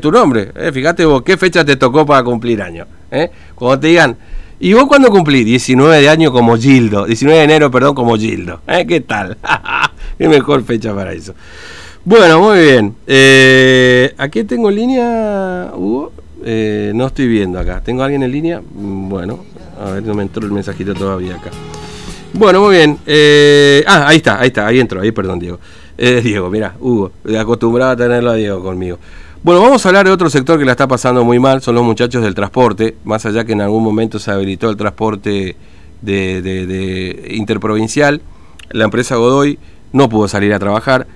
tu nombre. ¿eh? Fíjate vos, ¿qué fecha te tocó para cumplir año? ¿Eh? Cuando te digan, ¿y vos cuándo cumplí? 19 de año como Gildo. 19 de enero, perdón, como Gildo. ¿Eh? ¿Qué tal? Qué mejor fecha para eso. Bueno, muy bien. Eh, ¿Aquí tengo en línea, Hugo? Eh, no estoy viendo acá. ¿Tengo alguien en línea? Mm, Bueno, a ver, no me entró el mensajito todavía acá. Bueno, muy bien. Ah, ahí está, ahí está, ahí entró, ahí, perdón, Diego. Diego, mira, Hugo, acostumbrado a tenerlo a Diego conmigo. Bueno, vamos a hablar de otro sector que la está pasando muy mal, son los muchachos del transporte, más allá que en algún momento se habilitó el transporte de, de- interprovincial, la empresa Godoy no pudo salir a trabajar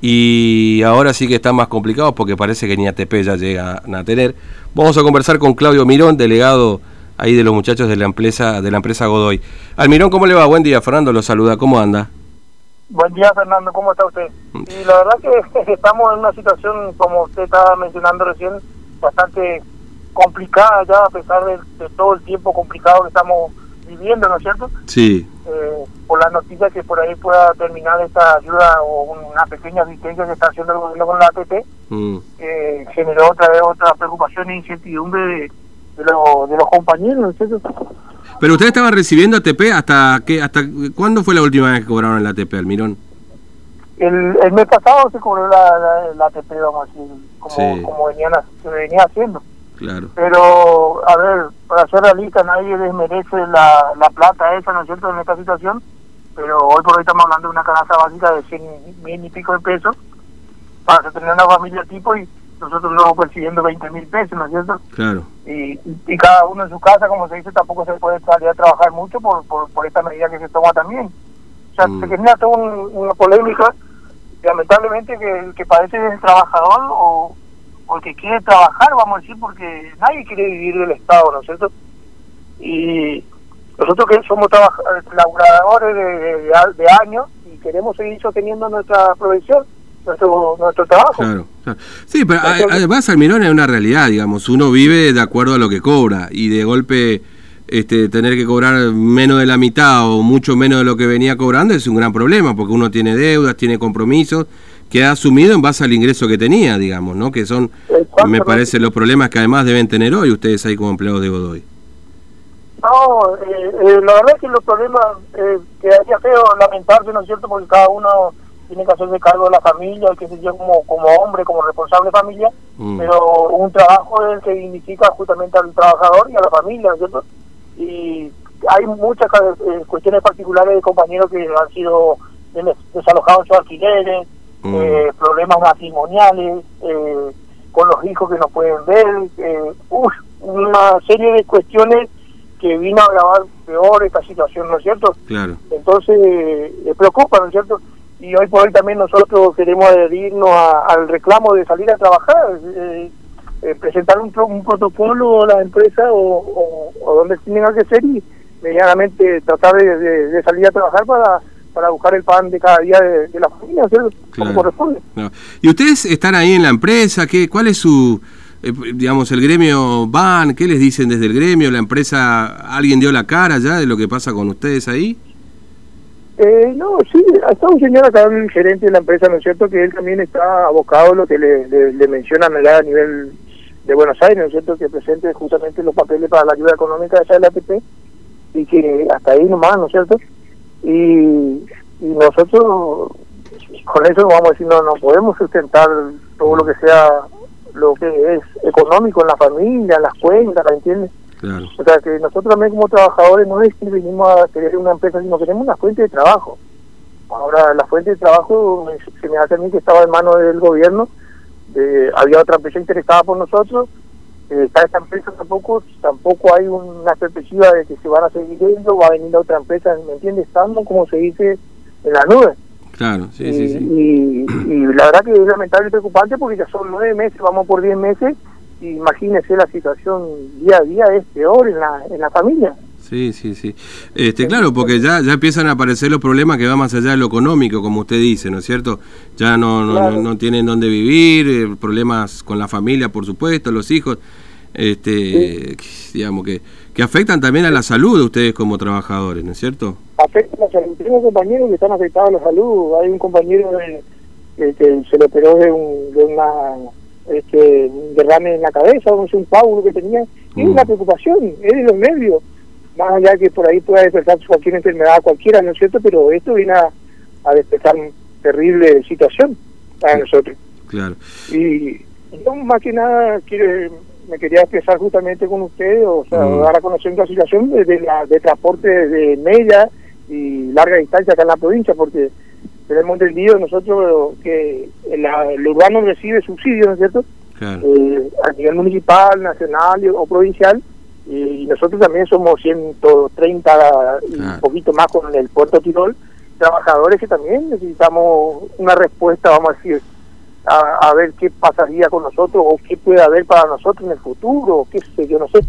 y ahora sí que están más complicados porque parece que ni ATP ya llegan a tener. Vamos a conversar con Claudio Mirón, delegado ahí de los muchachos de la empresa de la empresa Godoy. Almirón, ¿cómo le va? Buen día, Fernando lo saluda, ¿cómo anda? Buen día, Fernando, ¿cómo está usted? Y la verdad que estamos en una situación, como usted estaba mencionando recién, bastante complicada ya, a pesar de, de todo el tiempo complicado que estamos viviendo, ¿no es cierto? Sí, Eh, por las noticias que por ahí pueda terminar esta ayuda o una pequeña asistencia que está haciendo el gobierno con la ATP, mm, que generó otra vez otra preocupación e incertidumbre de, de, lo- de los compañeros, ¿no es cierto? Pero ustedes estaban recibiendo ATP hasta qué, hasta cuándo fue la última vez que cobraron el ATP, Almirón? El, el mes pasado se cobró la, la, la ATP, vamos a decir, como, Sí. como venían, se venía haciendo. Claro. Pero, a ver, para ser realista, nadie desmerece la, la plata esa, ¿no es cierto?, en esta situación. Pero hoy por hoy estamos hablando de una canasta básica de 100 mil y pico de pesos para tener una familia tipo y nosotros estamos percibiendo 20 mil pesos, ¿no es cierto? Claro. Y, y cada uno en su casa, como se dice, tampoco se puede salir a trabajar mucho por, por, por esta medida que se toma también. O sea, Mm. se genera toda un- una polémica lamentablemente que el que padece es el trabajador o, o el que quiere trabajar, vamos a decir, porque nadie quiere vivir del Estado, ¿no es cierto? Y nosotros que somos laboradores de, de, de- de años y queremos seguir sosteniendo nuestra profesión, nuestro, nuestro trabajo. Claro. Sí, pero además Almirón es una realidad, digamos, uno vive de acuerdo a lo que cobra y de golpe este, tener que cobrar menos de la mitad o mucho menos de lo que venía cobrando es un gran problema porque uno tiene deudas, tiene compromisos que ha asumido en base al ingreso que tenía, digamos, ¿no? Que son, me parece, los problemas que además deben tener hoy ustedes ahí como empleados de Godoy. No, eh, eh, la verdad es que los problemas eh, que haría feo lamentarse, ¿no es cierto? Porque cada uno tiene que hacerse cargo de la familia, que se yo como, como hombre, como responsable de familia, Mm. pero un trabajo es el que dignifica justamente al trabajador y a la familia, ¿no es cierto? Y hay muchas eh, cuestiones particulares de compañeros que han sido des- desalojados en sus alquileres, Mm. eh, problemas matrimoniales, eh, con los hijos que no pueden ver, eh, uf, una serie de cuestiones que vino a agravar peor esta situación, ¿no es cierto? Claro. Entonces, eh, preocupa, ¿no es cierto? Y hoy por hoy también nosotros queremos adherirnos a- al reclamo de salir a trabajar, eh, eh, presentar un, un protocolo a la empresa o, o, o donde tenga que ser y medianamente tratar de, de- de salir a trabajar para, para buscar el pan de cada día de, de la familia, ¿no es cierto? Claro. Como corresponde. No. ¿Y ustedes están ahí en la empresa? ¿Qué, ¿Cuál es su, eh, digamos, el gremio van? ¿Qué les dicen desde el gremio? ¿La empresa, alguien dio la cara ya de lo que pasa con ustedes ahí? Eh, no, sí, está un señor acá, el gerente de la empresa, ¿no es cierto? Que él también está abocado a lo que le, le, le mencionan allá a nivel de Buenos Aires, ¿no es cierto? Que presente justamente los papeles para la ayuda económica de la ATP y que hasta ahí nomás, ¿no es cierto? Y, y nosotros con eso vamos a decir, no, no podemos sustentar todo lo que sea lo que es económico en la familia, en las cuentas, ¿me entiendes? Claro. O sea, que nosotros también como trabajadores no es que venimos a querer una empresa, sino que tenemos una fuente de trabajo. Ahora, la fuente de trabajo me- se me hace a mí que estaba en manos del gobierno, de- había otra empresa interesada por nosotros, eh, está esta empresa tampoco, tampoco hay una perspectiva de que se van a seguir yendo, va a venir otra empresa, ¿me entiendes? Estando, como se dice, en la nube. Claro, sí, y, sí, sí. y- y la verdad que es lamentable y preocupante porque ya son nueve meses, vamos por diez meses, imagínese la situación día a día es peor en la, en la familia. Sí, sí, sí. Este, claro, porque ya, ya empiezan a aparecer los problemas que van más allá de lo económico, como usted dice, ¿no es cierto? Ya no, no, Claro. no, no tienen dónde vivir, eh, problemas con la familia, por supuesto, los hijos, este, digamos, que, que afectan también a la salud de ustedes como trabajadores, ¿no es cierto? afecta la salud. Tengo compañeros que están afectados a la salud. Hay un compañero de- que se le operó de, un, de una este, derrame en la cabeza, no sé, un coágulo que tenía. Es Mm. una preocupación, es de los nervios. Más allá que por ahí pueda despertar cualquier enfermedad cualquiera, ¿no es cierto? Pero esto viene a, a despertar una terrible situación para nosotros. Claro. Y yo más que nada quiero, me quería expresar justamente con ustedes, o sea, Mm. dar a conocer una situación de, de la, de transporte de media y larga distancia acá en la provincia, porque tenemos entendido nosotros que el, el urbano recibe subsidios, ¿no es cierto? Claro. Eh, a nivel municipal, nacional o provincial, y nosotros también somos 130 y un poquito más con el Puerto Tirol, trabajadores que también necesitamos una respuesta, vamos a decir, a, a ver qué pasaría con nosotros o qué puede haber para nosotros en el futuro, o qué sé yo, no sé.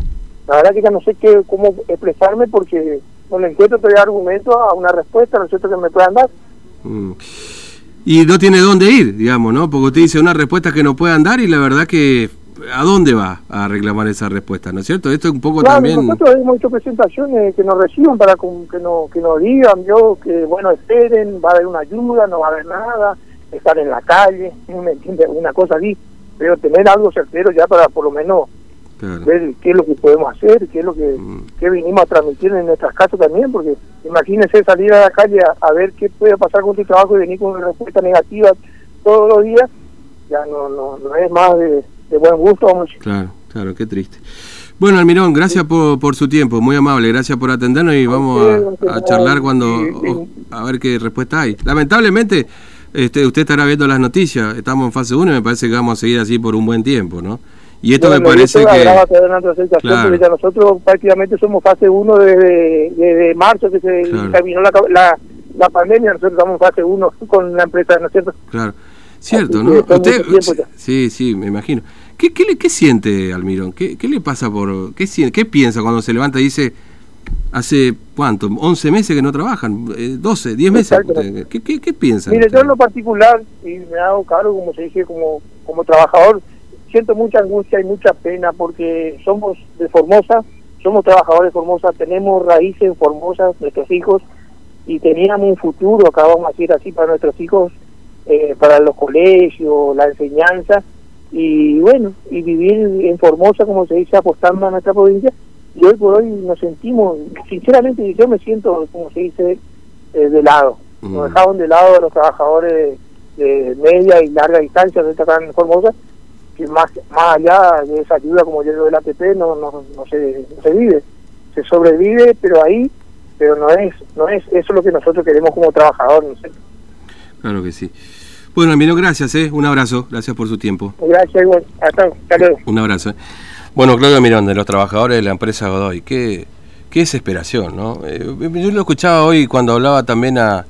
La verdad que ya no sé qué, cómo expresarme porque no le encuentro todavía argumento a una respuesta, ¿no es cierto?, que me puedan dar. Mm. Y no tiene dónde ir, digamos, ¿no? Porque usted dice una respuesta que no puedan dar y la verdad que ¿a dónde va a reclamar esa respuesta, ¿no es cierto? Esto es un poco Claro, también... nosotros hemos hecho presentaciones que nos reciban para que, no, que nos digan, yo, que bueno, esperen, va a haber una ayuda, no va a haber nada, estar en la calle, ¿me entiende? Una cosa así, pero tener algo certero ya para por lo menos Claro. ver qué es lo que podemos hacer, qué es lo que, Mm. qué vinimos a transmitir en nuestras casas también, porque imagínense salir a la calle a, a ver qué puede pasar con tu trabajo y venir con una respuesta negativa todos los días, ya no, no, no es más de, de buen gusto, vamos. Claro, claro, qué triste. Bueno, Almirón, gracias por, por su tiempo, muy amable, gracias por atendernos y vamos a, a charlar cuando o- a ver qué respuesta hay. Lamentablemente, este, usted estará viendo las noticias, estamos en fase 1 y me parece que vamos a seguir así por un buen tiempo, ¿no? Y esto me Bueno, y parece esto que... Claro. porque nosotros prácticamente somos fase 1 desde, desde marzo que se Claro. terminó la, la, la pandemia, nosotros estamos en fase 1 con la empresa, ¿no es cierto? Claro, cierto, Así ¿no? Usted, sí, sí, me imagino. ¿Qué, qué, le- qué siente Almirón? ¿Qué, ¿Qué le pasa por... Qué, siente- ¿Qué piensa cuando se levanta y dice... Hace, ¿cuánto? ¿11 meses que no trabajan? Eh, ¿12? ¿10 meses? ¿Qué, qué, qué piensa? Mire, yo en lo particular, y me hago cargo, como se dice, como, como trabajador, siento mucha angustia y mucha pena porque somos de Formosa, somos trabajadores de Formosa, tenemos raíces en Formosa, nuestros hijos, y teníamos un futuro, acá vamos a decir así, para nuestros hijos, eh, para los colegios, la enseñanza, y bueno, y vivir en Formosa, como se dice, apostando a nuestra provincia, y hoy por hoy nos sentimos, sinceramente yo me siento, como se dice, eh, de lado. Mm. Nos dejaron de lado a los trabajadores de media y larga distancia de esta en Formosa, que más, más allá de esa ayuda como yo digo del ATP no, no, no, se, no se vive. Se sobrevive, pero ahí, pero no es, no es eso lo que nosotros queremos como trabajadores. No sé. Claro que sí. Bueno, Almirón, gracias, ¿eh? Un abrazo, gracias por su tiempo. Gracias, igual. Hasta, hasta luego. Un abrazo. ¿eh? Bueno, Claudio Mirón, de los trabajadores de la empresa Godoy, qué, qué desesperación, ¿no? Eh, yo lo escuchaba hoy cuando hablaba también a,